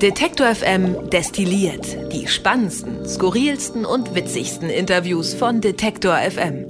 Detektor FM destilliert die spannendsten, skurrilsten und witzigsten Interviews von Detektor FM.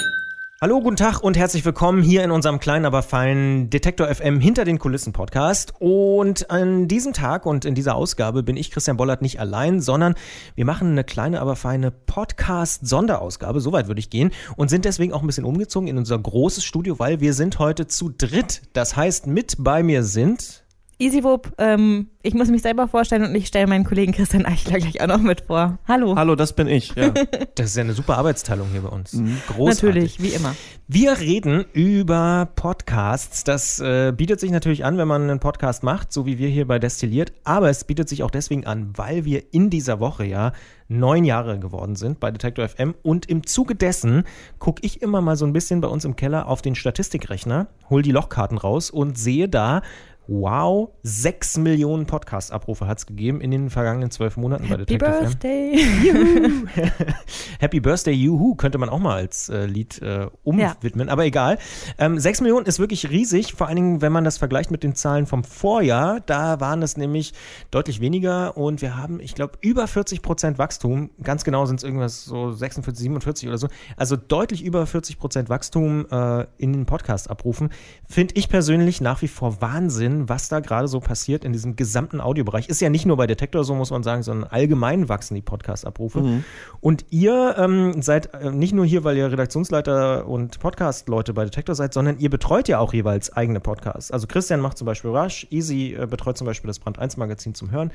Hallo, guten Tag und herzlich willkommen hier in unserem kleinen, aber feinen Detektor FM hinter den Kulissen Podcast. Und an diesem Tag und in dieser Ausgabe bin ich, Christian Bollert, nicht allein, sondern wir machen eine kleine, aber feine Podcast-Sonderausgabe, soweit würde ich gehen, und sind deswegen auch ein bisschen umgezogen in unser großes Studio, weil wir sind heute zu dritt. Das heißt, mit bei mir sind EasyWoop, ähm, ich muss mich selber vorstellen und ich stelle meinen Kollegen Christian Eichler gleich auch noch mit vor. Hallo. Hallo, das bin ich. Ja. Das ist ja eine super Arbeitsteilung hier bei uns. Mhm. Großartig. Natürlich, wie immer. Wir reden über Podcasts. Das äh, bietet sich natürlich an, wenn man einen Podcast macht, so wie wir hier bei Destilliert. Aber es bietet sich auch deswegen an, weil wir in dieser Woche ja neun Jahre geworden sind bei Detector FM. Und im Zuge dessen gucke ich immer mal so ein bisschen bei uns im Keller auf den Statistikrechner, hol die Lochkarten raus und sehe da, Wow, 6 Millionen Podcast-Abrufe hat es gegeben in den vergangenen zwölf Monaten Happy bei Detective Birthday. Juhu. Happy Birthday, Juhu, könnte man auch mal als äh, Lied äh, umwidmen, ja. aber egal. Ähm, 6 Millionen ist wirklich riesig, vor allen Dingen, wenn man das vergleicht mit den Zahlen vom Vorjahr. Da waren es nämlich deutlich weniger und wir haben, ich glaube, über 40 Prozent Wachstum. Ganz genau sind es irgendwas so 46, 47 oder so. Also deutlich über 40 Prozent Wachstum äh, in den Podcast-Abrufen. Finde ich persönlich nach wie vor Wahnsinn was da gerade so passiert in diesem gesamten Audiobereich. Ist ja nicht nur bei Detektor so, muss man sagen, sondern allgemein wachsen die Podcast-Abrufe. Mhm. Und ihr ähm, seid äh, nicht nur hier, weil ihr Redaktionsleiter und Podcast-Leute bei Detektor seid, sondern ihr betreut ja auch jeweils eigene Podcasts. Also Christian macht zum Beispiel Rush, Easy äh, betreut zum Beispiel das Brand 1 Magazin zum Hören.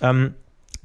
Ähm,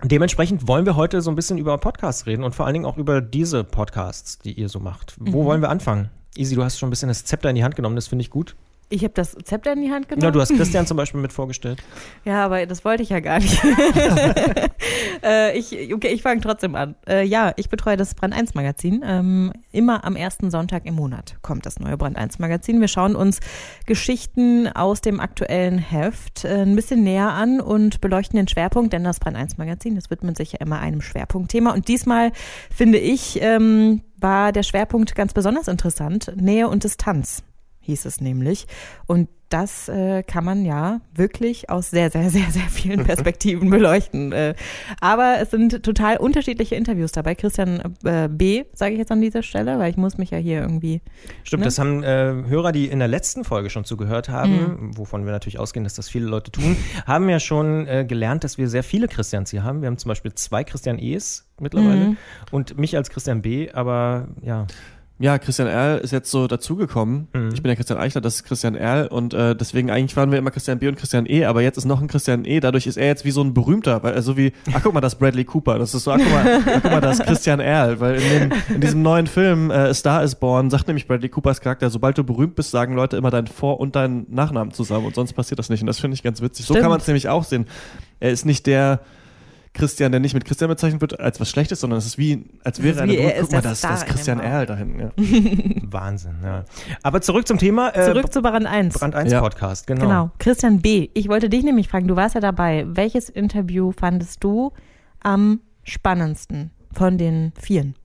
Dementsprechend wollen wir heute so ein bisschen über Podcasts reden und vor allen Dingen auch über diese Podcasts, die ihr so macht. Wo mhm. wollen wir anfangen? Easy, du hast schon ein bisschen das Zepter in die Hand genommen, das finde ich gut. Ich habe das Zepter in die Hand genommen. Ja, du hast Christian zum Beispiel mit vorgestellt. Ja, aber das wollte ich ja gar nicht. äh, ich, okay, ich fange trotzdem an. Äh, ja, ich betreue das Brand 1 Magazin. Ähm, immer am ersten Sonntag im Monat kommt das neue Brand 1 Magazin. Wir schauen uns Geschichten aus dem aktuellen Heft äh, ein bisschen näher an und beleuchten den Schwerpunkt, denn das Brand 1 Magazin, das widmet sich ja immer einem Schwerpunktthema. Und diesmal finde ich, ähm, war der Schwerpunkt ganz besonders interessant. Nähe und Distanz hieß es nämlich. Und das äh, kann man ja wirklich aus sehr, sehr, sehr, sehr vielen Perspektiven beleuchten. Äh, aber es sind total unterschiedliche Interviews dabei. Christian äh, B., sage ich jetzt an dieser Stelle, weil ich muss mich ja hier irgendwie. Stimmt, ne? das haben äh, Hörer, die in der letzten Folge schon zugehört haben, mhm. wovon wir natürlich ausgehen, dass das viele Leute tun, haben ja schon äh, gelernt, dass wir sehr viele Christians hier haben. Wir haben zum Beispiel zwei Christian E's mittlerweile mhm. und mich als Christian B., aber ja. Ja, Christian Erl ist jetzt so dazugekommen. Mhm. Ich bin ja Christian Eichler, das ist Christian Erl und äh, deswegen eigentlich waren wir immer Christian B und Christian E, aber jetzt ist noch ein Christian E. Dadurch ist er jetzt wie so ein berühmter, weil so wie, ach guck mal, das ist Bradley Cooper, das ist so, ach guck mal, ach, guck mal, das ist Christian Erl, weil in, dem, in diesem neuen Film äh, Star is Born sagt nämlich Bradley Coopers Charakter, sobald du berühmt bist, sagen Leute immer deinen Vor- und deinen Nachnamen zusammen und sonst passiert das nicht und das finde ich ganz witzig. Stimmt. So kann man es nämlich auch sehen. Er ist nicht der Christian, der nicht mit Christian bezeichnet wird, als was Schlechtes, sondern es ist wie, als wäre eine Brücke. Guck mal, das, das ist Christian Erl da hinten. Ja. Wahnsinn, ja. Aber zurück zum Thema. Äh, zurück zu Brand 1. Brand 1 ja. Podcast, genau. Genau. Christian B., ich wollte dich nämlich fragen, du warst ja dabei. Welches Interview fandest du am spannendsten von den vieren?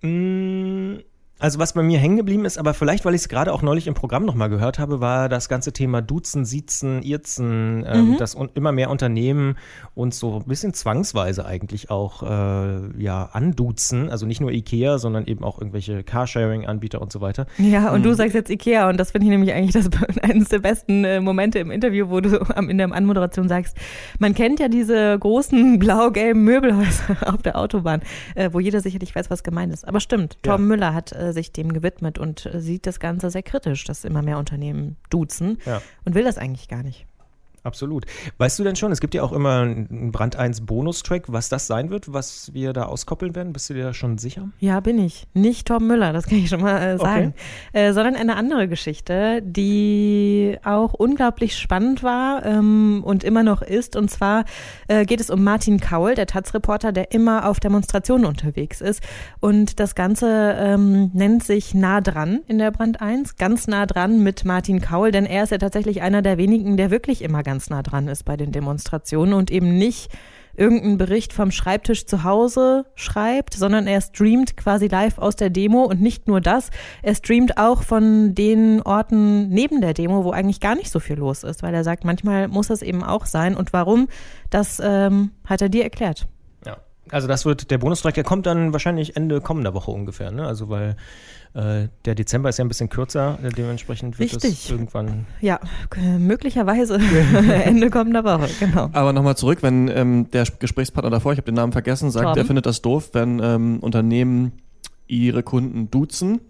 Mmh also was bei mir hängen geblieben ist, aber vielleicht, weil ich es gerade auch neulich im Programm nochmal gehört habe, war das ganze Thema Duzen, Siezen, Irzen, äh, mhm. dass immer mehr Unternehmen uns so ein bisschen zwangsweise eigentlich auch äh, ja anduzen. Also nicht nur Ikea, sondern eben auch irgendwelche Carsharing-Anbieter und so weiter. Ja, und mhm. du sagst jetzt Ikea und das finde ich nämlich eigentlich das, eines der besten äh, Momente im Interview, wo du in der Anmoderation sagst, man kennt ja diese großen blau-gelben Möbelhäuser auf der Autobahn, äh, wo jeder sicherlich weiß, was gemeint ist. Aber stimmt, Tom ja. Müller hat äh, sich dem gewidmet und sieht das Ganze sehr kritisch, dass immer mehr Unternehmen duzen ja. und will das eigentlich gar nicht. Absolut. Weißt du denn schon, es gibt ja auch immer einen Brand 1 Bonustrack, was das sein wird, was wir da auskoppeln werden? Bist du dir da schon sicher? Ja, bin ich. Nicht Tom Müller, das kann ich schon mal äh, sagen. Okay. Äh, sondern eine andere Geschichte, die auch unglaublich spannend war ähm, und immer noch ist. Und zwar äh, geht es um Martin Kaul, der Taz-Reporter, der immer auf Demonstrationen unterwegs ist. Und das Ganze ähm, nennt sich Nah dran in der Brand 1, ganz nah dran mit Martin Kaul, denn er ist ja tatsächlich einer der wenigen, der wirklich immer ganz nah dran ist bei den Demonstrationen und eben nicht irgendeinen Bericht vom Schreibtisch zu Hause schreibt, sondern er streamt quasi live aus der Demo und nicht nur das, er streamt auch von den Orten neben der Demo, wo eigentlich gar nicht so viel los ist, weil er sagt, manchmal muss es eben auch sein und warum, das ähm, hat er dir erklärt. Also das wird der Bonustrack, der kommt dann wahrscheinlich Ende kommender Woche ungefähr, ne? Also weil äh, der Dezember ist ja ein bisschen kürzer, äh, dementsprechend wird Richtig. es irgendwann. Ja, möglicherweise Ende kommender Woche, genau. Aber nochmal zurück, wenn ähm, der Gesprächspartner davor, ich habe den Namen vergessen, sagt, Torben. er findet das doof, wenn ähm, Unternehmen ihre Kunden duzen.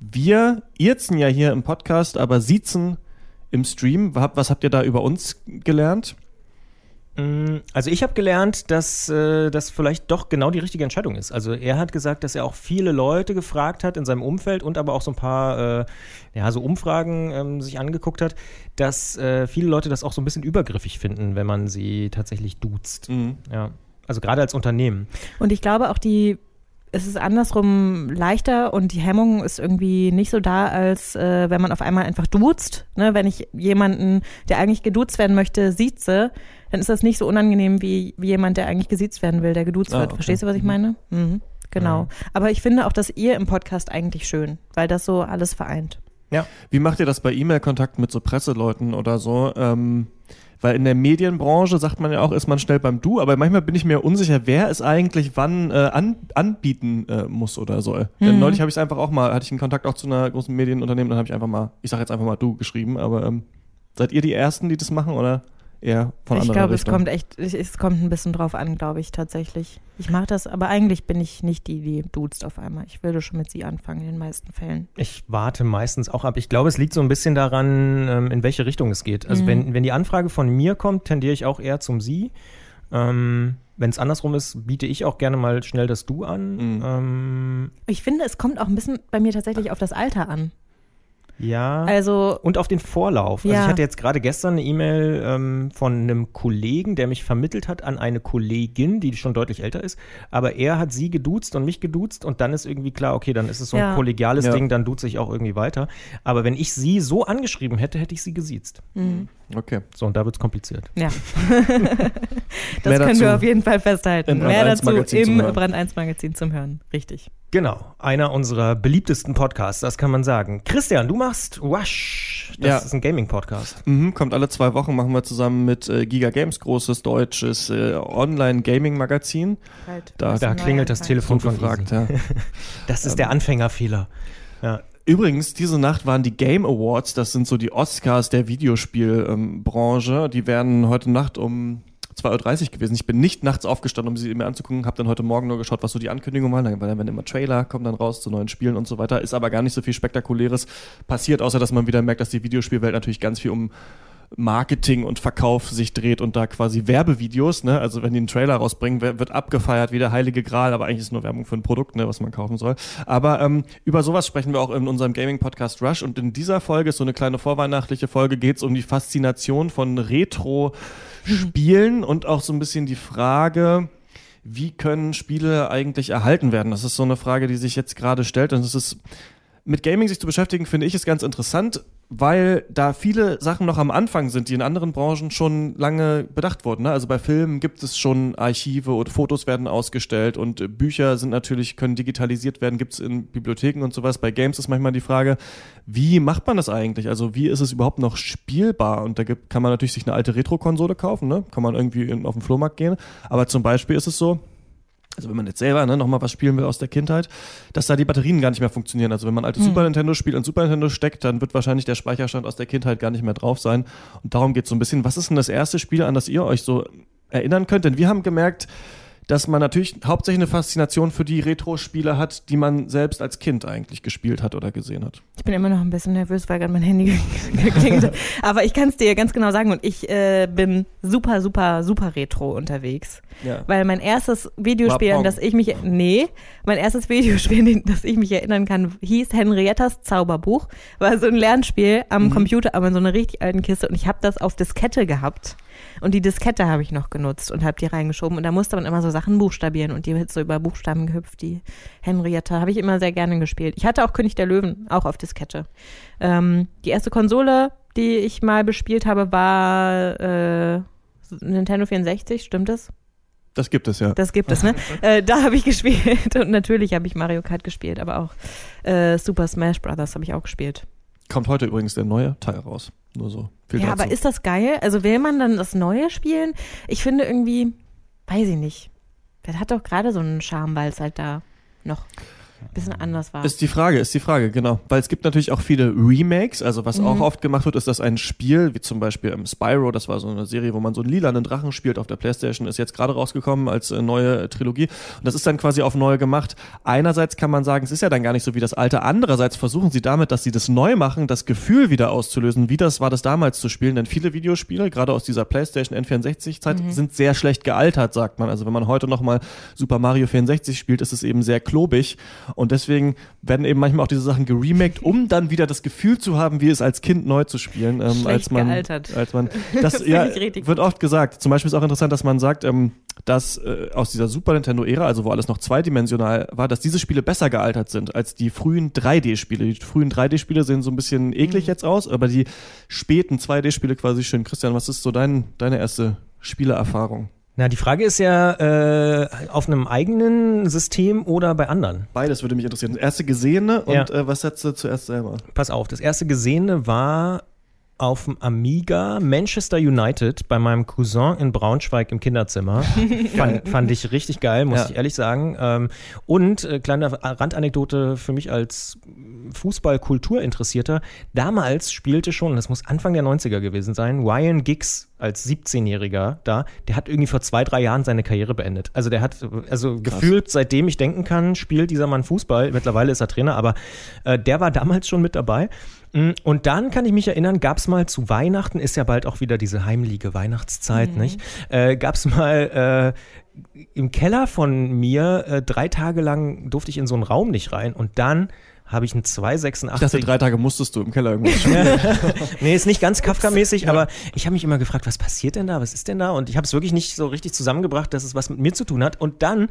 Wir irzen ja hier im Podcast, aber siezen im Stream. Was habt ihr da über uns gelernt? Mm, Also ich habe gelernt, dass äh, das vielleicht doch genau die richtige Entscheidung ist. Also er hat gesagt, dass er auch viele Leute gefragt hat in seinem Umfeld und aber auch so ein paar äh, ja, so Umfragen ähm, sich angeguckt hat, dass äh, viele Leute das auch so ein bisschen übergriffig finden, wenn man sie tatsächlich duzt. Mhm. Ja. Also gerade als Unternehmen. Und ich glaube auch die, es ist andersrum leichter und die Hemmung ist irgendwie nicht so da, als äh, wenn man auf einmal einfach duzt. Ne? Wenn ich jemanden, der eigentlich geduzt werden möchte, sieze, dann ist das nicht so unangenehm wie, wie jemand, der eigentlich gesiezt werden will, der geduzt Ah, wird. okay. Verstehst du, was ich meine? Mhm. Genau. Ja. Aber ich finde auch das ihr im Podcast eigentlich schön, weil das so alles vereint. Wie macht ihr das bei E-Mail-Kontakt mit so Presseleuten oder so? Ähm, weil in der Medienbranche sagt man ja auch, ist man schnell beim Du, aber manchmal bin ich mir unsicher, wer es eigentlich wann äh, an, anbieten äh, muss oder soll. Denn Mhm. neulich habe ich es einfach auch mal, hatte ich einen Kontakt auch zu einer großen Medienunternehmen, dann habe ich einfach mal, ich sage jetzt einfach mal Du geschrieben, aber ähm, seid ihr die Ersten, die das machen oder eher von ich anderen glaube, es kommt echt, es- es kommt ein bisschen drauf an, glaube ich, tatsächlich. Ich mache das, aber eigentlich bin ich nicht die, die duzt auf einmal. Ich würde schon mit sie anfangen in den meisten Fällen. Ich warte meistens auch ab. Ich glaube, es liegt so ein bisschen daran, ähm, in welche Richtung es geht. Also Mhm. wenn, wenn die Anfrage von mir kommt, tendiere ich auch eher zum Sie. Ähm, wenn es andersrum ist, biete ich auch gerne mal schnell das Du an. Mhm. Ähm, Ich finde, es kommt auch ein bisschen bei mir tatsächlich auf das Alter an. Ja. Also, Und auf den Vorlauf. Also Ja. ich hatte jetzt gerade gestern eine E-Mail ähm, von einem Kollegen, der mich vermittelt hat an eine Kollegin, die schon deutlich älter ist. Aber er hat sie geduzt und mich geduzt und dann ist irgendwie klar, okay, dann ist es so ein Ja. kollegiales Ja. Ding, dann duze ich auch irgendwie weiter. Aber wenn ich sie so angeschrieben hätte, hätte ich sie gesiezt. mh, Okay. So, und da wird es kompliziert. ja. das Mehr können dazu wir auf jeden Fall festhalten. im Mehr Brand 1 dazu im Hören. Brand 1 Magazin zum Hören. Richtig. Genau, einer unserer beliebtesten Podcasts, das kann man sagen. Christian, du machst Wash. Das Ja. ist ein Gaming-Podcast. Mhm, kommt alle zwei Wochen, machen wir zusammen mit äh, Giga Games, großes deutsches äh, Online-Gaming-Magazin. Da- Da klingelt das Telefon von gefragt, ja. Das ist der Anfängerfehler. Ja. Übrigens, diese Nacht waren die Game Awards, das sind so die Oscars der Videospielbranche. die werden heute Nacht um 2.30 Uhr gewesen. Ich bin nicht nachts aufgestanden, um sie mir anzugucken, habe dann heute Morgen nur geschaut, was so die Ankündigungen waren, dann werden immer Trailer, kommen dann raus zu neuen Spielen und so weiter. Ist aber gar nicht so viel Spektakuläres passiert, außer dass man wieder merkt, dass die Videospielwelt natürlich ganz viel um Marketing und Verkauf sich dreht und da quasi Werbevideos, ne? Also wenn die einen Trailer rausbringen, wird abgefeiert wie der heilige Gral, aber eigentlich ist nur Werbung für ein Produkt, ne, was man kaufen soll. Aber ähm, über sowas sprechen wir auch in unserem Gaming-Podcast Rush und in dieser Folge ist so eine kleine vorweihnachtliche Folge, geht es um die Faszination von Retro-Spielen und auch so ein bisschen die Frage, wie können Spiele eigentlich erhalten werden? Das ist so eine Frage, die sich jetzt gerade stellt und es ist mit Gaming sich zu beschäftigen, finde ich, ist ganz interessant, weil da viele Sachen noch am Anfang sind, die in anderen Branchen schon lange bedacht wurden. Ne? Also bei Filmen gibt es schon Archive und Fotos werden ausgestellt und äh, Bücher sind natürlich, können digitalisiert werden, gibt es in Bibliotheken und sowas. Bei Games ist manchmal die Frage, wie macht man das eigentlich? Also wie ist es überhaupt noch spielbar? Und da gibt, kann man natürlich sich eine alte Retro-Konsole kaufen, ne? kann man irgendwie in, auf den Flohmarkt gehen. Aber zum Beispiel ist es so, also wenn man jetzt selber ne, nochmal was spielen will aus der Kindheit, dass da die Batterien gar nicht mehr funktionieren. Also wenn man alte Super Nintendo-Spiel in Super Nintendo steckt, dann wird wahrscheinlich der Speicherstand aus der Kindheit gar nicht mehr drauf sein. Und darum geht es so ein bisschen. Was ist denn das erste Spiel, an das ihr euch so erinnern könnt? Denn wir haben gemerkt, dass man natürlich hauptsächlich eine Faszination für die Retro-Spiele hat, die man selbst als Kind eigentlich gespielt hat oder gesehen hat. Ich bin immer noch ein bisschen nervös, weil gerade mein Handy geklingelt hat. Aber ich kann es dir ganz genau sagen und ich äh, bin super, super, super retro unterwegs. Ja. Weil mein erstes Videospiel, an das ich mich, nee, mein erstes Videospiel, an das ich mich erinnern kann, hieß Henriettas Zauberbuch. War so ein Lernspiel am Computer, aber in so einer richtig alten Kiste und ich habe das auf Diskette gehabt. Und die Diskette habe ich noch genutzt und habe die reingeschoben und da musste man immer so Sachen buchstabieren und die ist so über Buchstaben gehüpft, die Henrietta, habe ich immer sehr gerne gespielt. Ich hatte auch König der Löwen, auch auf Diskette. Ähm, die erste Konsole, die ich mal bespielt habe, war äh, Nintendo 64, stimmt das? Das gibt es, ja. Das gibt es, ne? äh, da habe ich gespielt und natürlich habe ich Mario Kart gespielt, aber auch äh, Super Smash Brothers habe ich auch gespielt. Kommt heute übrigens der neue Teil raus. Nur so. Viel ja, dazu. aber ist das geil? Also will man dann das Neue spielen? Ich finde irgendwie, weiß ich nicht. Das hat doch gerade so einen Charme, weil es halt da noch bisschen anders war. Ist die Frage, ist die Frage, genau. Weil es gibt natürlich auch viele Remakes. Also was mhm. auch oft gemacht wird, ist, dass ein Spiel, wie zum Beispiel im Spyro, das war so eine Serie, wo man so einen lilanen Drachen spielt auf der Playstation, ist jetzt gerade rausgekommen als äh, neue Trilogie. Und das ist dann quasi auf neu gemacht. Einerseits kann man sagen, es ist ja dann gar nicht so wie das alte. Andererseits versuchen sie damit, dass sie das neu machen, das Gefühl wieder auszulösen. Wie das war das damals zu spielen. Denn viele Videospiele, gerade aus dieser Playstation N64-Zeit, mhm. sind sehr schlecht gealtert, sagt man. Also wenn man heute nochmal Super Mario 64 spielt, ist es eben sehr klobig. Und deswegen werden eben manchmal auch diese Sachen geremaked, um dann wieder das Gefühl zu haben, wie es als Kind neu zu spielen. Ähm, als man, gealtert. Als man, das, das ja, wird oft gesagt. Zum Beispiel ist auch interessant, dass man sagt, ähm, dass äh, aus dieser Super Nintendo-Ära, also wo alles noch zweidimensional war, dass diese Spiele besser gealtert sind als die frühen 3D-Spiele. Die frühen 3D-Spiele sehen so ein bisschen eklig mhm. jetzt aus, aber die späten 2D-Spiele quasi schön. Christian, was ist so dein, deine erste Spieleerfahrung? Na, die Frage ist ja, äh, auf einem eigenen System oder bei anderen? Beides würde mich interessieren. Das erste Gesehene und ja. äh, was setzt du zuerst selber? Pass auf, das erste Gesehene war auf dem Amiga Manchester United bei meinem Cousin in Braunschweig im Kinderzimmer. fand, fand, ich richtig geil, muss ja. ich ehrlich sagen. Ähm, und äh, kleine Randanekdote für mich als Fußball-Kultur-Interessierter. Damals spielte schon, das muss Anfang der 90er gewesen sein, Ryan Giggs als 17-Jähriger da. Der hat irgendwie vor zwei, drei Jahren seine Karriere beendet. Also der hat, also Krass. gefühlt, seitdem ich denken kann, spielt dieser Mann Fußball. Mittlerweile ist er Trainer, aber äh, der war damals schon mit dabei. Mm, und dann kann ich mich erinnern, gab es mal zu Weihnachten, ist ja bald auch wieder diese heimliche Weihnachtszeit, mhm. nicht? Äh, gab es mal äh, im Keller von mir, äh, drei Tage lang durfte ich in so einen Raum nicht rein und dann habe ich einen 286. Ich dachte, drei Tage musstest du im Keller irgendwo spielen. nee, ist nicht ganz Kafka-mäßig, aber ich habe mich immer gefragt, was passiert denn da? Was ist denn da? Und ich habe es wirklich nicht so richtig zusammengebracht, dass es was mit mir zu tun hat. Und dann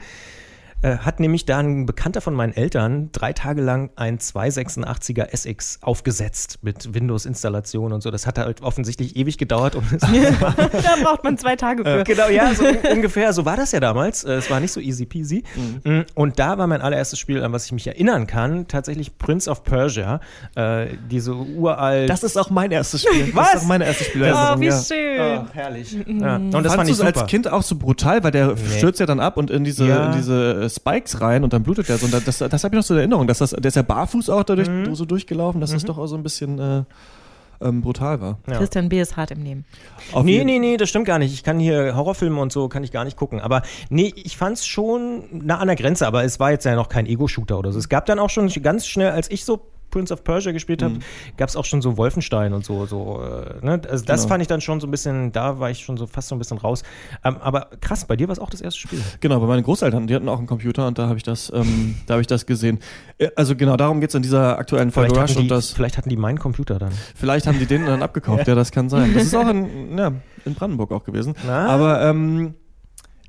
äh, hat nämlich da ein Bekannter von meinen Eltern drei Tage lang ein 286er SX aufgesetzt mit Windows-Installation und so. Das hat halt offensichtlich ewig gedauert. Um da braucht man zwei Tage für. Äh, genau, ja, so ungefähr. So war das ja damals. Äh, es war nicht so easy peasy. Mhm. Mm, und da war mein allererstes Spiel, an was ich mich erinnern kann, tatsächlich Prince of Persia. Äh, diese uralt. Das ist auch mein erstes Spiel. Was? Das ist auch meine erste Spielerinnerung. Oh, wie schön. Oh, herrlich. Mhm. Ja. Und das Fandst fand ich super. als Kind auch so brutal, weil der nee. stürzt ja dann ab und in diese, ja. in diese Spikes rein und dann blutet der so. Und das, das habe ich noch so in Erinnerung. Dass das, der ist ja barfuß auch dadurch mhm. so durchgelaufen, dass mhm. das doch auch so ein bisschen äh, ähm, brutal war. Ja. Christian B. ist hart im Nehmen. Auf nee, nee, nee, das stimmt gar nicht. Ich kann hier Horrorfilme und so, kann ich gar nicht gucken. Aber nee, ich fand es schon nah an der Grenze, aber es war jetzt ja noch kein Ego-Shooter oder so. Es gab dann auch schon ganz schnell, als ich so Prince of Persia gespielt habe, mhm. gab es auch schon so Wolfenstein und so. so äh, ne? Also das genau. fand ich dann schon so ein bisschen, da war ich schon so fast so ein bisschen raus. Ähm, aber krass, bei dir war es auch das erste Spiel. Genau, bei meinen Großeltern, die hatten auch einen Computer und da habe ich das, ähm, da habe ich das gesehen. Äh, also genau, darum geht es in dieser aktuellen Folge Rush. Die, und das, vielleicht hatten die meinen Computer dann. Vielleicht haben die den dann abgekauft, ja. ja. das kann sein. Das ist auch in, ja, in Brandenburg auch gewesen. Na? Aber ähm,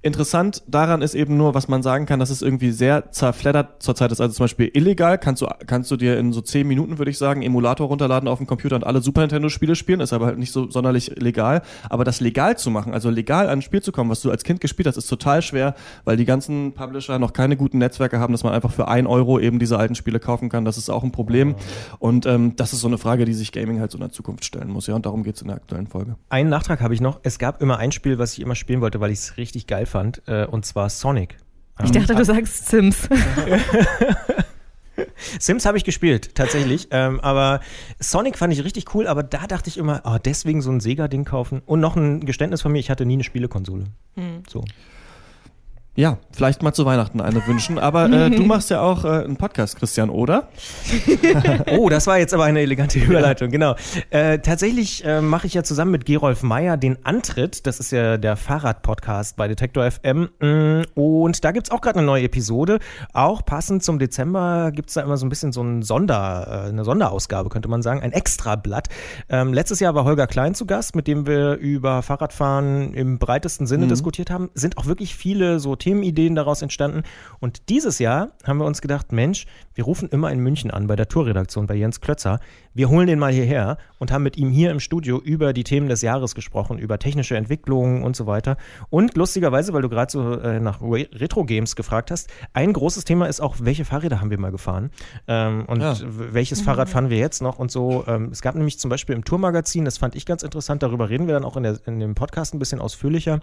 Interessant daran ist eben nur, was man sagen kann, dass es irgendwie sehr zerfleddert zurzeit ist. Also zum Beispiel illegal kannst du, kannst du dir in so zehn Minuten, würde ich sagen, Emulator runterladen auf dem Computer und alle Super Nintendo-Spiele spielen, ist aber halt nicht so sonderlich legal. Aber das legal zu machen, also legal an ein Spiel zu kommen, was du als Kind gespielt hast, ist total schwer, weil die ganzen Publisher noch keine guten Netzwerke haben, dass man einfach für ein Euro eben diese alten Spiele kaufen kann. Das ist auch ein Problem. Und ähm, das ist so eine Frage, die sich Gaming halt so in der Zukunft stellen muss. Ja, und darum geht es in der aktuellen Folge. Einen Nachtrag habe ich noch. Es gab immer ein Spiel, was ich immer spielen wollte, weil ich es richtig geil fand, äh, und zwar Sonic. Ich dachte, du ähm, sagst Sims. Sims habe ich gespielt, tatsächlich. ähm, aber Sonic fand ich richtig cool, aber da dachte ich immer, oh, deswegen so ein Sega-Ding kaufen. Und noch ein Geständnis von mir, ich hatte nie eine Spielekonsole. Hm. So. Ja, vielleicht mal zu Weihnachten eine wünschen. Aber äh, du machst ja auch äh, einen Podcast, Christian, oder? oh, das war jetzt aber eine elegante Überleitung, genau. Äh, tatsächlich äh, mache ich ja zusammen mit Gerolf Meyer den Antritt. Das ist ja der Fahrrad-Podcast bei Detektor FM. Mm, und da gibt's auch gerade eine neue Episode. Auch passend zum Dezember gibt's da immer so ein bisschen so ein Sonder, äh, eine Sonderausgabe, könnte man sagen, ein Extrablatt. Ähm, letztes Jahr war Holger Klein zu Gast, mit dem wir über Fahrradfahren im breitesten Sinne mhm. diskutiert haben. Sind auch wirklich viele so Themenideen daraus entstanden. Und dieses Jahr haben wir uns gedacht, Mensch, wir rufen immer in München an bei der Tourredaktion bei Jens Klötzer. Wir holen den mal hierher und haben mit ihm hier im Studio über die Themen des Jahres gesprochen, über technische Entwicklungen und so weiter. Und lustigerweise, weil du gerade so äh, nach Retro-Games gefragt hast, ein großes Thema ist auch, welche Fahrräder haben wir mal gefahren ähm, und ja. welches Fahrrad fahren wir jetzt noch und so. Ähm, es gab nämlich zum Beispiel im Tourmagazin, das fand ich ganz interessant, darüber reden wir dann auch in, der, in dem Podcast ein bisschen ausführlicher,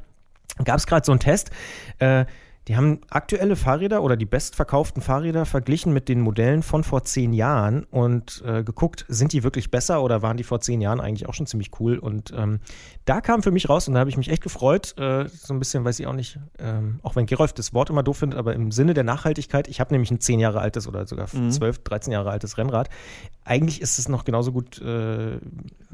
gab es gerade so einen Test. Äh, die haben aktuelle Fahrräder oder die bestverkauften Fahrräder verglichen mit den Modellen von vor zehn Jahren und äh, geguckt, sind die wirklich besser oder waren die vor zehn Jahren eigentlich auch schon ziemlich cool? Und ähm, da kam für mich raus und da habe ich mich echt gefreut, äh, so ein bisschen, weiß ich auch nicht, ähm, auch wenn Gerolf das Wort immer doof findet, aber im Sinne der Nachhaltigkeit, ich habe nämlich ein zehn Jahre altes oder sogar mhm. 12, 13 Jahre altes Rennrad. Eigentlich ist es noch genauso gut äh,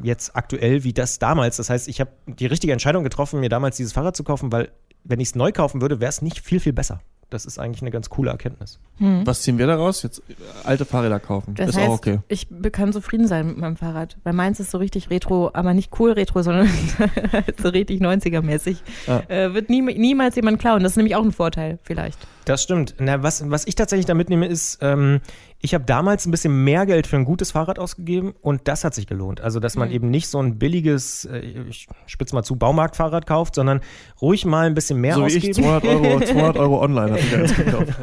jetzt aktuell wie das damals. Das heißt, ich habe die richtige Entscheidung getroffen, mir damals dieses Fahrrad zu kaufen, weil wenn ich es neu kaufen würde, wäre es nicht viel, viel besser. Das ist eigentlich eine ganz coole Erkenntnis. Hm. Was ziehen wir daraus? Jetzt äh, alte Fahrräder kaufen. Das ist heißt, auch okay. Ich kann zufrieden sein mit meinem Fahrrad. Weil meins ist so richtig retro, aber nicht cool retro, sondern so richtig 90er-mäßig. Ah. Äh, wird nie, niemals jemand klauen. Das ist nämlich auch ein Vorteil, vielleicht. Das stimmt. Na, was, was ich tatsächlich da mitnehme, ist, ähm, ich habe damals ein bisschen mehr Geld für ein gutes Fahrrad ausgegeben und das hat sich gelohnt. Also, dass man mhm. eben nicht so ein billiges, äh, ich spitze mal zu, Baumarktfahrrad kauft, sondern ruhig mal ein bisschen mehr so ausgeben. Wie ich 200 Euro, 200 Euro online habe ich ja jetzt gekauft.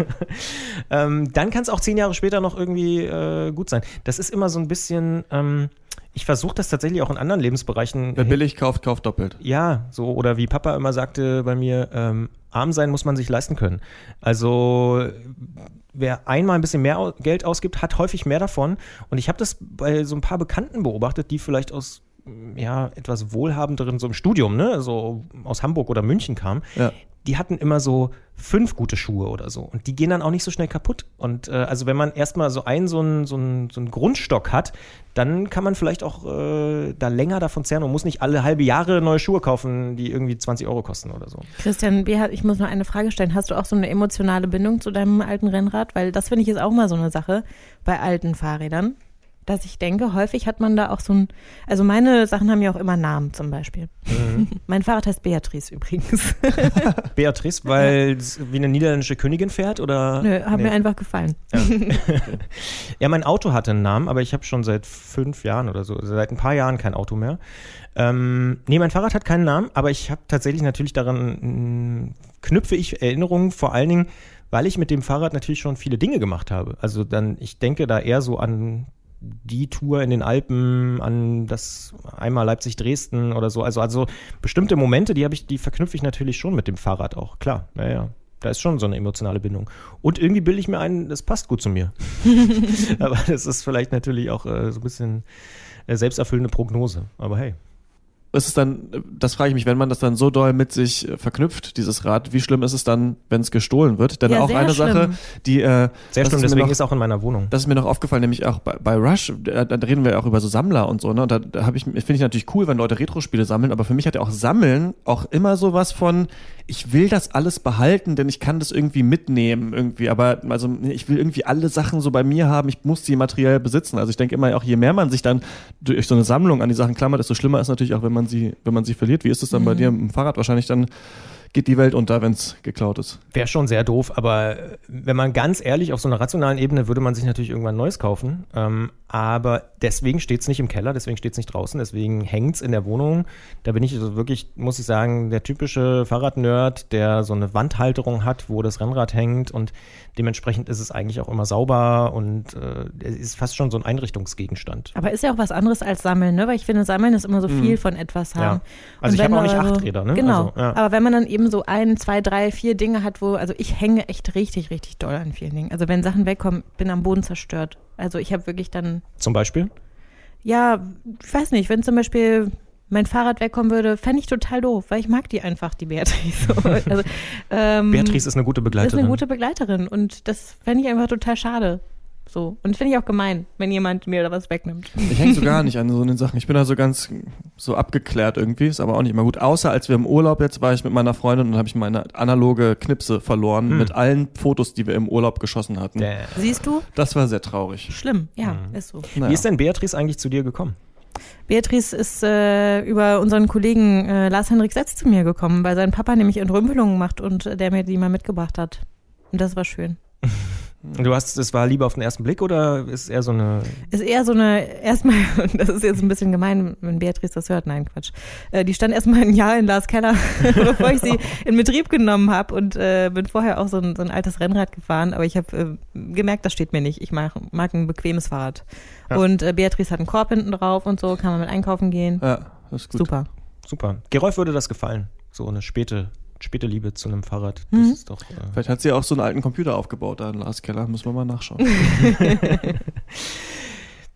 ähm, dann kann es auch zehn Jahre später noch irgendwie äh, gut sein. Das ist immer so ein bisschen. Ähm, ich versuche das tatsächlich auch in anderen Lebensbereichen. Wer billig kauft, kauft doppelt. Ja, so oder wie Papa immer sagte bei mir, ähm, arm sein muss man sich leisten können. Also wer einmal ein bisschen mehr Geld ausgibt, hat häufig mehr davon. Und ich habe das bei so ein paar Bekannten beobachtet, die vielleicht aus ja, etwas wohlhabenderen, so im Studium, ne, so aus Hamburg oder München kamen, ja die hatten immer so fünf gute Schuhe oder so. Und die gehen dann auch nicht so schnell kaputt. Und äh, also wenn man erstmal so einen, so einen, so, einen, so einen Grundstock hat, dann kann man vielleicht auch äh, da länger davon zehren und muss nicht alle halbe Jahre neue Schuhe kaufen, die irgendwie 20 Euro kosten oder so. Christian, ich muss noch eine Frage stellen. Hast du auch so eine emotionale Bindung zu deinem alten Rennrad? Weil das finde ich ist auch mal so eine Sache bei alten Fahrrädern dass ich denke, häufig hat man da auch so ein, also meine Sachen haben ja auch immer Namen zum Beispiel. Mhm. mein Fahrrad heißt Beatrice übrigens. Beatrice, weil es wie eine niederländische Königin fährt oder? Nö, hat nee. mir einfach gefallen. Ja. ja. mein Auto hatte einen Namen, aber ich habe schon seit fünf Jahren oder so, seit ein paar Jahren kein Auto mehr. Ähm, nee, mein Fahrrad hat keinen Namen, aber ich habe tatsächlich natürlich daran, mh, knüpfe ich Erinnerungen, vor allen Dingen, weil ich mit dem Fahrrad natürlich schon viele Dinge gemacht habe. Also dann, ich denke da eher so an die Tour in den Alpen, an das einmal Leipzig-Dresden oder so. Also, also bestimmte Momente, die habe ich, die verknüpfe ich natürlich schon mit dem Fahrrad auch. Klar, naja. Da ist schon so eine emotionale Bindung. Und irgendwie bilde ich mir ein, das passt gut zu mir. Aber das ist vielleicht natürlich auch äh, so ein bisschen äh, selbsterfüllende Prognose. Aber hey ist es dann, das frage ich mich, wenn man das dann so doll mit sich äh, verknüpft, dieses Rad, wie schlimm ist es dann, wenn es gestohlen wird? Denn ja, auch eine schlimm. Sache, die äh, sehr schlimm, deswegen noch, ist auch in meiner Wohnung. Das ist mir noch aufgefallen, nämlich auch bei, bei Rush, da, da, reden wir auch über so Sammler und so, ne? Und da, da ich, finde ich natürlich cool, wenn Leute Retro-Spiele sammeln, aber für mich hat ja auch Sammeln auch immer so was von, ich will das alles behalten, denn ich kann das irgendwie mitnehmen irgendwie, aber also ich will irgendwie alle Sachen so bei mir haben, ich muss sie materiell besitzen. Also ich denke immer auch, je mehr man sich dann durch so eine Sammlung an die Sachen klammert, desto schlimmer ist natürlich auch, wenn man sie, wenn man sie verliert. Wie ist es dann mhm. bei dir im Fahrrad? Wahrscheinlich dann geht die Welt unter, wenn es geklaut ist. Wäre schon sehr doof, aber wenn man ganz ehrlich auf so einer rationalen Ebene würde man sich natürlich irgendwann Neues kaufen. Ähm, aber deswegen steht es nicht im Keller, deswegen steht es nicht draußen, deswegen hängt es in der Wohnung. Da bin ich also wirklich, muss ich sagen, der typische Fahrradnerd, der so eine Wandhalterung hat, wo das Rennrad hängt und dementsprechend ist es eigentlich auch immer sauber und äh, ist fast schon so ein Einrichtungsgegenstand. Aber ist ja auch was anderes als Sammeln, ne? Weil ich finde, Sammeln ist immer so mhm. viel mhm. von etwas haben. Ja. Also und ich habe auch nicht acht Räder, ne? Genau. Also, ja. Aber wenn man dann eben so ein, zwei, drei, vier Dinge hat, wo, also ich hänge echt richtig, richtig doll an vielen Dingen. Also wenn Sachen wegkommen, bin am Boden zerstört. Also ich habe wirklich dann. Zum Beispiel? Ja, ich weiß nicht, wenn zum Beispiel mein Fahrrad wegkommen würde, fände ich total doof, weil ich mag die einfach, die Beatrice. also, ähm, Beatrice ist eine gute Begleiterin. Ist eine gute Begleiterin und das fände ich einfach total schade. So. Und finde ich auch gemein, wenn jemand mir da was wegnimmt. Ich hänge so gar nicht an so den Sachen. Ich bin da so ganz so abgeklärt irgendwie, ist aber auch nicht immer gut. Außer als wir im Urlaub jetzt war ich mit meiner Freundin und habe ich meine analoge Knipse verloren hm. mit allen Fotos, die wir im Urlaub geschossen hatten. Siehst du? Das war sehr traurig. Schlimm, ja, hm. ist so. Naja. Wie ist denn Beatrice eigentlich zu dir gekommen? Beatrice ist äh, über unseren Kollegen äh, Lars-Henrik Setz zu mir gekommen, weil sein Papa nämlich Entrümpelungen macht und äh, der mir die mal mitgebracht hat. Und das war schön. Du hast, es war lieber auf den ersten Blick oder ist eher so eine. Ist eher so eine, erstmal, und das ist jetzt ein bisschen gemein, wenn Beatrice das hört, nein, Quatsch. Äh, die stand erstmal ein Jahr in Lars Keller, bevor ich sie in Betrieb genommen habe und äh, bin vorher auch so ein, so ein altes Rennrad gefahren, aber ich habe äh, gemerkt, das steht mir nicht. Ich mag, mag ein bequemes Fahrrad. Ja. Und äh, Beatrice hat einen Korb hinten drauf und so, kann man mit einkaufen gehen. Ja, das ist gut. Super. Super. Gerolf würde das gefallen. So eine späte späte Liebe zu einem Fahrrad. Das mhm. ist doch. Äh Vielleicht hat sie auch so einen alten Computer aufgebaut da in Lars Keller. Muss man mal nachschauen.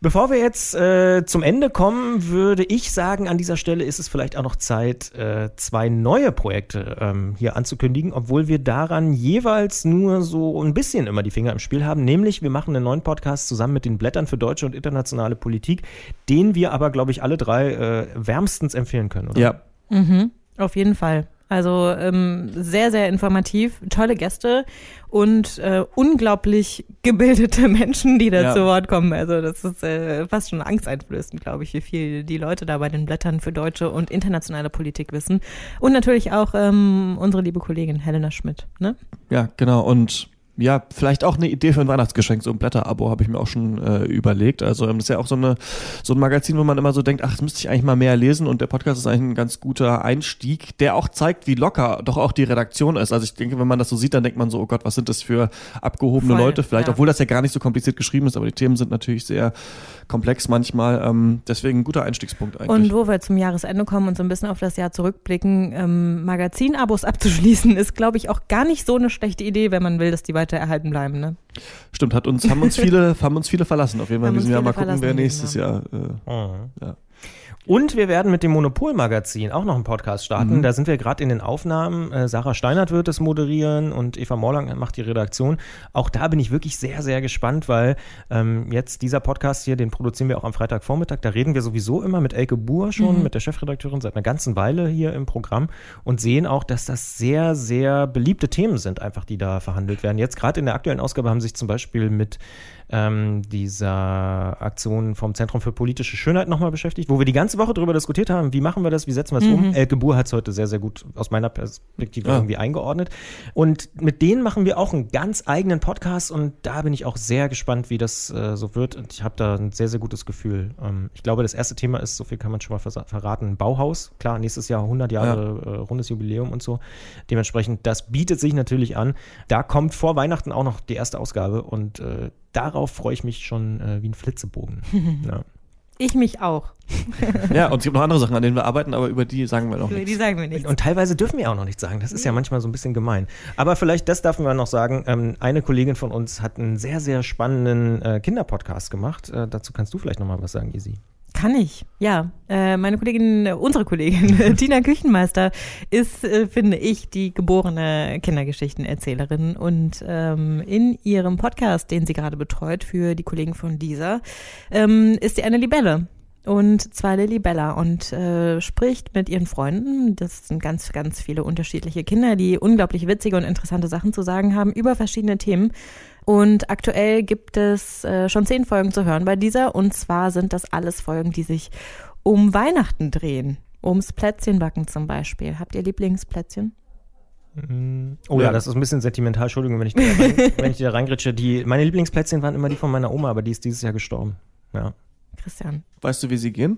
Bevor wir jetzt äh, zum Ende kommen, würde ich sagen, an dieser Stelle ist es vielleicht auch noch Zeit, äh, zwei neue Projekte ähm, hier anzukündigen, obwohl wir daran jeweils nur so ein bisschen immer die Finger im Spiel haben. Nämlich, wir machen einen neuen Podcast zusammen mit den Blättern für deutsche und internationale Politik, den wir aber, glaube ich, alle drei äh, wärmstens empfehlen können, oder? Ja. Mhm, auf jeden Fall. Also ähm, sehr, sehr informativ, tolle Gäste und äh, unglaublich gebildete Menschen, die da ja. zu Wort kommen. Also das ist äh, fast schon angsteinflößend, glaube ich, wie viel die Leute da bei den Blättern für deutsche und internationale Politik wissen. Und natürlich auch ähm, unsere liebe Kollegin Helena Schmidt. Ne? Ja, genau. Und ja, vielleicht auch eine Idee für ein Weihnachtsgeschenk, so ein Blätterabo habe ich mir auch schon äh, überlegt. Also ähm, das ist ja auch so, eine, so ein Magazin, wo man immer so denkt, ach, das müsste ich eigentlich mal mehr lesen und der Podcast ist eigentlich ein ganz guter Einstieg, der auch zeigt, wie locker doch auch die Redaktion ist. Also ich denke, wenn man das so sieht, dann denkt man so, oh Gott, was sind das für abgehobene Voll, Leute vielleicht, ja. obwohl das ja gar nicht so kompliziert geschrieben ist, aber die Themen sind natürlich sehr komplex manchmal. Ähm, deswegen ein guter Einstiegspunkt eigentlich. Und wo wir zum Jahresende kommen und so ein bisschen auf das Jahr zurückblicken, ähm, Magazinabos abzuschließen, ist, glaube ich, auch gar nicht so eine schlechte Idee, wenn man will, dass die weiter erhalten bleiben. Ne? Stimmt, hat uns, haben uns viele, haben uns viele verlassen auf jeden Fall in diesem Jahr. Mal gucken, wer nächstes Jahr. Äh, mhm. ja. Und wir werden mit dem Monopol-Magazin auch noch einen Podcast starten. Mhm. Da sind wir gerade in den Aufnahmen. Äh, Sarah Steinert wird es moderieren und Eva Morlang macht die Redaktion. Auch da bin ich wirklich sehr, sehr gespannt, weil ähm, jetzt dieser Podcast hier, den produzieren wir auch am Freitagvormittag. Da reden wir sowieso immer mit Elke Buhr schon, mhm. mit der Chefredakteurin seit einer ganzen Weile hier im Programm und sehen auch, dass das sehr, sehr beliebte Themen sind, einfach die da verhandelt werden. Jetzt gerade in der aktuellen Ausgabe haben sich zum Beispiel mit ähm, dieser Aktion vom Zentrum für politische Schönheit nochmal beschäftigt, wo wir die ganze Woche darüber diskutiert haben, wie machen wir das, wie setzen wir es mhm. um. Elke Buhr hat es heute sehr, sehr gut aus meiner Perspektive ja. irgendwie eingeordnet. Und mit denen machen wir auch einen ganz eigenen Podcast und da bin ich auch sehr gespannt, wie das äh, so wird. Und ich habe da ein sehr, sehr gutes Gefühl. Ähm, ich glaube, das erste Thema ist, so viel kann man schon mal verraten, Bauhaus. Klar, nächstes Jahr 100 Jahre ja. äh, rundes Jubiläum und so. Dementsprechend, das bietet sich natürlich an. Da kommt vor Weihnachten auch noch die erste Ausgabe und äh, darauf freue ich mich schon äh, wie ein Flitzebogen. ja. Ich mich auch. ja, und es gibt noch andere Sachen, an denen wir arbeiten, aber über die sagen wir noch nichts. Die sagen wir nicht. Und teilweise dürfen wir auch noch nichts sagen. Das ist ja manchmal so ein bisschen gemein. Aber vielleicht, das dürfen wir noch sagen, ähm, eine Kollegin von uns hat einen sehr, sehr spannenden äh, Kinderpodcast gemacht. Äh, dazu kannst du vielleicht noch mal was sagen, Isi. Kann ich, ja. Äh, meine Kollegin, unsere Kollegin, Tina Küchenmeister, ist, äh, finde ich, die geborene Kindergeschichtenerzählerin. Und ähm, in ihrem Podcast, den sie gerade betreut für die Kollegen von dieser, ähm, ist sie eine Libelle und zwar Lily Bella und äh, spricht mit ihren Freunden. Das sind ganz, ganz viele unterschiedliche Kinder, die unglaublich witzige und interessante Sachen zu sagen haben über verschiedene Themen. Und aktuell gibt es äh, schon zehn Folgen zu hören bei dieser. Und zwar sind das alles Folgen, die sich um Weihnachten drehen. Ums Plätzchenbacken zum Beispiel. Habt ihr Lieblingsplätzchen? Mm, oh ja, das ist ein bisschen sentimental. Entschuldigung, wenn ich da, rein, wenn ich da reingritsche. Die, meine Lieblingsplätzchen waren immer die von meiner Oma, aber die ist dieses Jahr gestorben. Ja. Christian. Weißt du, wie sie gehen?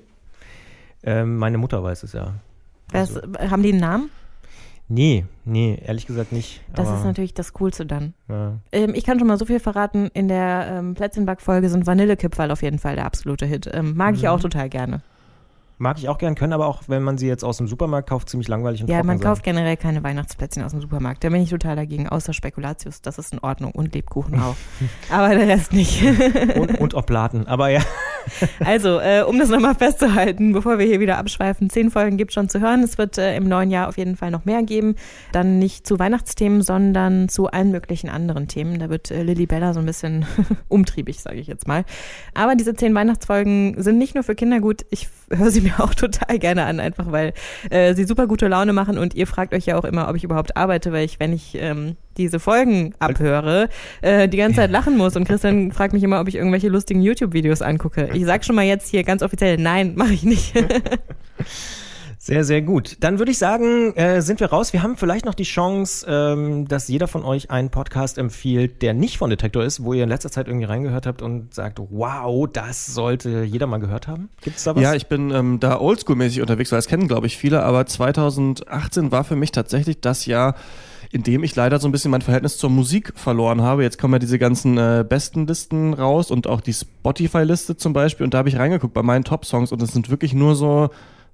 Ähm, meine Mutter weiß es ja. Also. haben die einen Namen? Nee, nee, ehrlich gesagt nicht. Das ist natürlich das Coolste dann. Ja. Ähm, ich kann schon mal so viel verraten, in der ähm, Plätzchenback-Folge sind Vanillekipferl auf jeden Fall der absolute Hit. Ähm, mag mhm. ich auch total gerne. Mag ich auch gern, können aber auch, wenn man sie jetzt aus dem Supermarkt kauft, ziemlich langweilig und Ja, man sein. kauft generell keine Weihnachtsplätzchen aus dem Supermarkt. Da bin ich total dagegen, außer Spekulatius. Das ist in Ordnung und Lebkuchen auch. aber der Rest nicht. und, und Oblaten, aber ja. also, äh, um das nochmal festzuhalten, bevor wir hier wieder abschweifen, zehn Folgen gibt schon zu hören. Es wird äh, im neuen Jahr auf jeden Fall noch mehr geben. Dann nicht zu Weihnachtsthemen, sondern zu allen möglichen anderen Themen. Da wird äh, Lilly Bella so ein bisschen umtriebig, sage ich jetzt mal. Aber diese zehn Weihnachtsfolgen sind nicht nur für Kinder gut. Ich höre sie mir auch total gerne an, einfach weil äh, sie super gute Laune machen und ihr fragt euch ja auch immer, ob ich überhaupt arbeite, weil ich, wenn ich ähm, diese Folgen abhöre, äh, die ganze Zeit lachen muss. Und Christian fragt mich immer, ob ich irgendwelche lustigen YouTube-Videos angucke. Ich sag schon mal jetzt hier ganz offiziell, nein, mache ich nicht. Sehr, sehr gut. Dann würde ich sagen, äh, sind wir raus. Wir haben vielleicht noch die Chance, ähm, dass jeder von euch einen Podcast empfiehlt, der nicht von Detektor ist, wo ihr in letzter Zeit irgendwie reingehört habt und sagt, wow, das sollte jeder mal gehört haben. Gibt es da was? Ja, ich bin ähm, da oldschool-mäßig unterwegs, weil das kennen, glaube ich, viele. Aber 2018 war für mich tatsächlich das Jahr, in dem ich leider so ein bisschen mein Verhältnis zur Musik verloren habe. Jetzt kommen ja diese ganzen äh, besten Listen raus und auch die Spotify-Liste zum Beispiel. Und da habe ich reingeguckt bei meinen Top-Songs und es sind wirklich nur so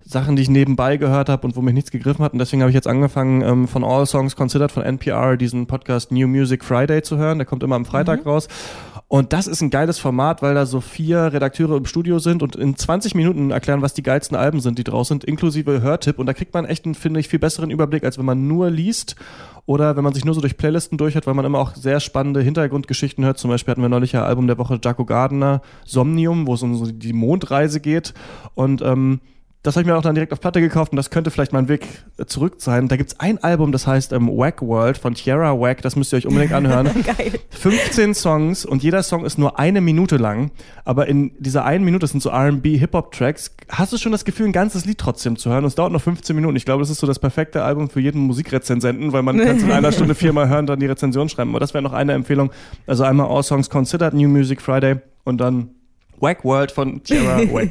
Sachen, die ich nebenbei gehört habe und wo mich nichts gegriffen hat. Und deswegen habe ich jetzt angefangen, ähm, von All Songs Considered von NPR diesen Podcast New Music Friday zu hören. Der kommt immer am Freitag mhm. raus. Und das ist ein geiles Format, weil da so vier Redakteure im Studio sind und in 20 Minuten erklären, was die geilsten Alben sind, die draus sind, inklusive Hörtipp. Und da kriegt man echt einen, finde ich, viel besseren Überblick, als wenn man nur liest oder wenn man sich nur so durch Playlisten durchhört, weil man immer auch sehr spannende Hintergrundgeschichten hört. Zum Beispiel hatten wir neulich ja Album der Woche Jaco Gardner, Somnium, wo es um so die Mondreise geht. Und ähm, das habe ich mir auch dann direkt auf Platte gekauft und das könnte vielleicht mein Weg zurück sein. Da gibt's ein Album, das heißt ähm, Wack World von Tierra Wack, das müsst ihr euch unbedingt anhören. Geil. 15 Songs und jeder Song ist nur eine Minute lang, aber in dieser einen Minute, das sind so R&B Hip-Hop-Tracks, hast du schon das Gefühl, ein ganzes Lied trotzdem zu hören und es dauert nur 15 Minuten. Ich glaube, das ist so das perfekte Album für jeden Musikrezensenten, weil man kann es in einer Stunde viermal hören, dann die Rezension schreiben. Aber das wäre noch eine Empfehlung. Also einmal All Songs Considered, New Music Friday und dann Wack World von Tierra Wack.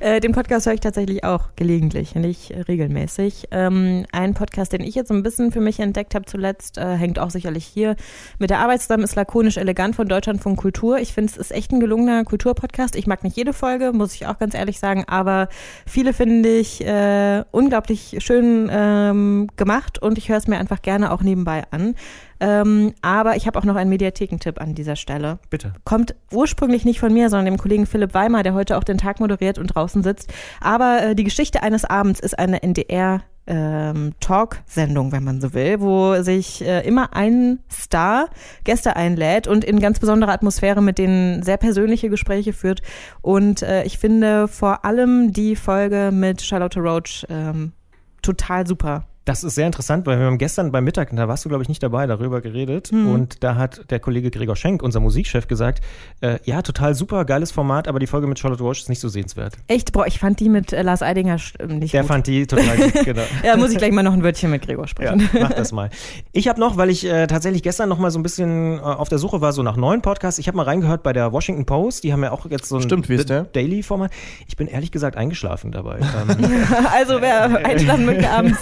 äh, den Podcast höre ich tatsächlich auch gelegentlich, nicht regelmäßig. Ähm, ein Podcast, den ich jetzt so ein bisschen für mich entdeckt habe zuletzt, äh, hängt auch sicherlich hier mit der Arbeit zusammen, ist lakonisch elegant von Deutschlandfunk Kultur. Ich finde, es ist echt ein gelungener Kulturpodcast. Ich mag nicht jede Folge, muss ich auch ganz ehrlich sagen, aber viele finde ich äh, unglaublich schön ähm, gemacht und ich höre es mir einfach gerne auch nebenbei an. Ähm, aber ich habe auch noch einen Mediathekentipp an dieser Stelle. Bitte. Kommt ursprünglich nicht von mir, sondern dem Kollegen Philipp Weimer, der heute auch den Tag moderiert und draußen sitzt. Aber äh, die Geschichte eines Abends ist eine NDR ähm, Talk-Sendung, wenn man so will, wo sich äh, immer ein Star Gäste einlädt und in ganz besonderer Atmosphäre mit denen sehr persönliche Gespräche führt. Und äh, ich finde vor allem die Folge mit Charlotte Roach ähm, total super. Das ist sehr interessant, weil wir haben gestern beim Mittag, da warst du, glaube ich, nicht dabei, darüber geredet. Mhm. Und da hat der Kollege Gregor Schenk, unser Musikchef, gesagt, äh, ja, total super, geiles Format, aber die Folge mit Charlotte Roche ist nicht so sehenswert. Echt? Boah, ich fand die mit äh, Lars Eidinger äh, nicht Der gut. fand die total gut, genau. ja, muss ich gleich mal noch ein Wörtchen mit Gregor sprechen. Ja, mach das mal. Ich habe noch, weil ich äh, tatsächlich gestern noch mal so ein bisschen äh, auf der Suche war, so nach neuen Podcasts. Ich habe mal reingehört bei der Washington Post. Die haben ja auch jetzt so ein Stimmt, wie ist der? Daily-Format. Ich bin ehrlich gesagt eingeschlafen dabei. Ähm, also wer einschlafen möchte abends.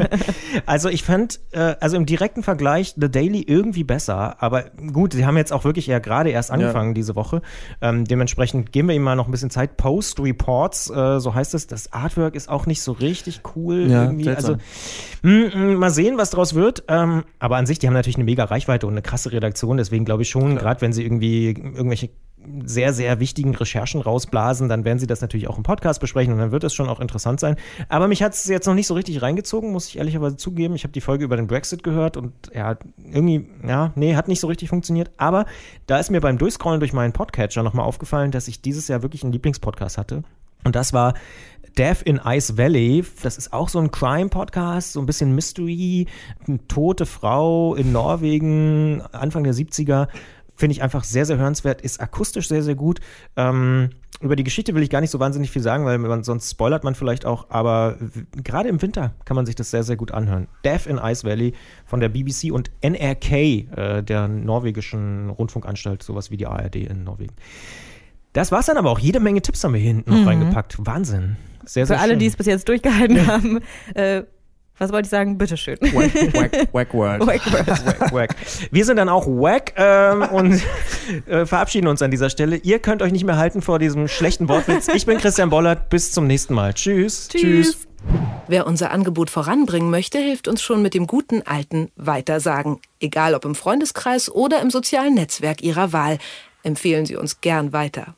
Also ich fand, äh, also im direkten Vergleich The Daily irgendwie besser, aber gut, sie haben jetzt auch wirklich ja gerade erst angefangen ja. diese Woche. Ähm, dementsprechend geben wir ihm mal noch ein bisschen Zeit. Post Reports, äh, so heißt es. Das Artwork ist auch nicht so richtig cool ja, irgendwie. Also mh, hm, mh, hm, mal sehen, was daraus wird. Ähm, aber an sich, die haben natürlich eine mega Reichweite und eine krasse Redaktion. Deswegen glaube ich schon, gerade wenn sie irgendwie irgendwelche sehr, sehr wichtigen Recherchen rausblasen, dann werden sie das natürlich auch im Podcast besprechen und dann wird es schon auch interessant sein. Aber mich hat es jetzt noch nicht so richtig reingezogen, muss ich ehrlicherweise zugeben. Ich habe die Folge über den Brexit gehört und ja, irgendwie, ja, nee, hat nicht so richtig funktioniert. Aber da ist mir beim Durchscrollen durch meinen Podcatcher nochmal aufgefallen, dass ich dieses Jahr wirklich einen Lieblingspodcast hatte. Und das war Death in Ice Valley. Das ist auch so ein Crime-Podcast, so ein bisschen Mystery. Eine tote Frau in Norwegen, Anfang der 70er. Finde ich einfach sehr, sehr hörenswert, ist akustisch sehr, sehr gut. Ähm, über die Geschichte will ich gar nicht so wahnsinnig viel sagen, weil man, sonst spoilert man vielleicht auch, aber gerade im Winter kann man sich das sehr, sehr gut anhören. Death in Ice Valley von der BBC und NRK, äh, der norwegischen Rundfunkanstalt, sowas wie die ARD in Norwegen. Das war's dann aber auch. Jede Menge Tipps haben wir hier hinten noch mhm. reingepackt. Wahnsinn. Sehr, sehr Für alle, die es bis jetzt durchgehalten haben, äh, was wollte ich sagen? Bitteschön. Wack, wack, wack word. Wack, wack, wack. Wir sind dann auch wack ähm, und äh, verabschieden uns an dieser Stelle. Ihr könnt euch nicht mehr halten vor diesem schlechten Wortwitz. Ich bin Christian Bollert. Bis zum nächsten Mal. Tschüss. Tschüss. Tschüss. Wer unser Angebot voranbringen möchte, hilft uns schon mit dem guten alten Weitersagen. Egal ob im Freundeskreis oder im sozialen Netzwerk Ihrer Wahl. Empfehlen Sie uns gern weiter.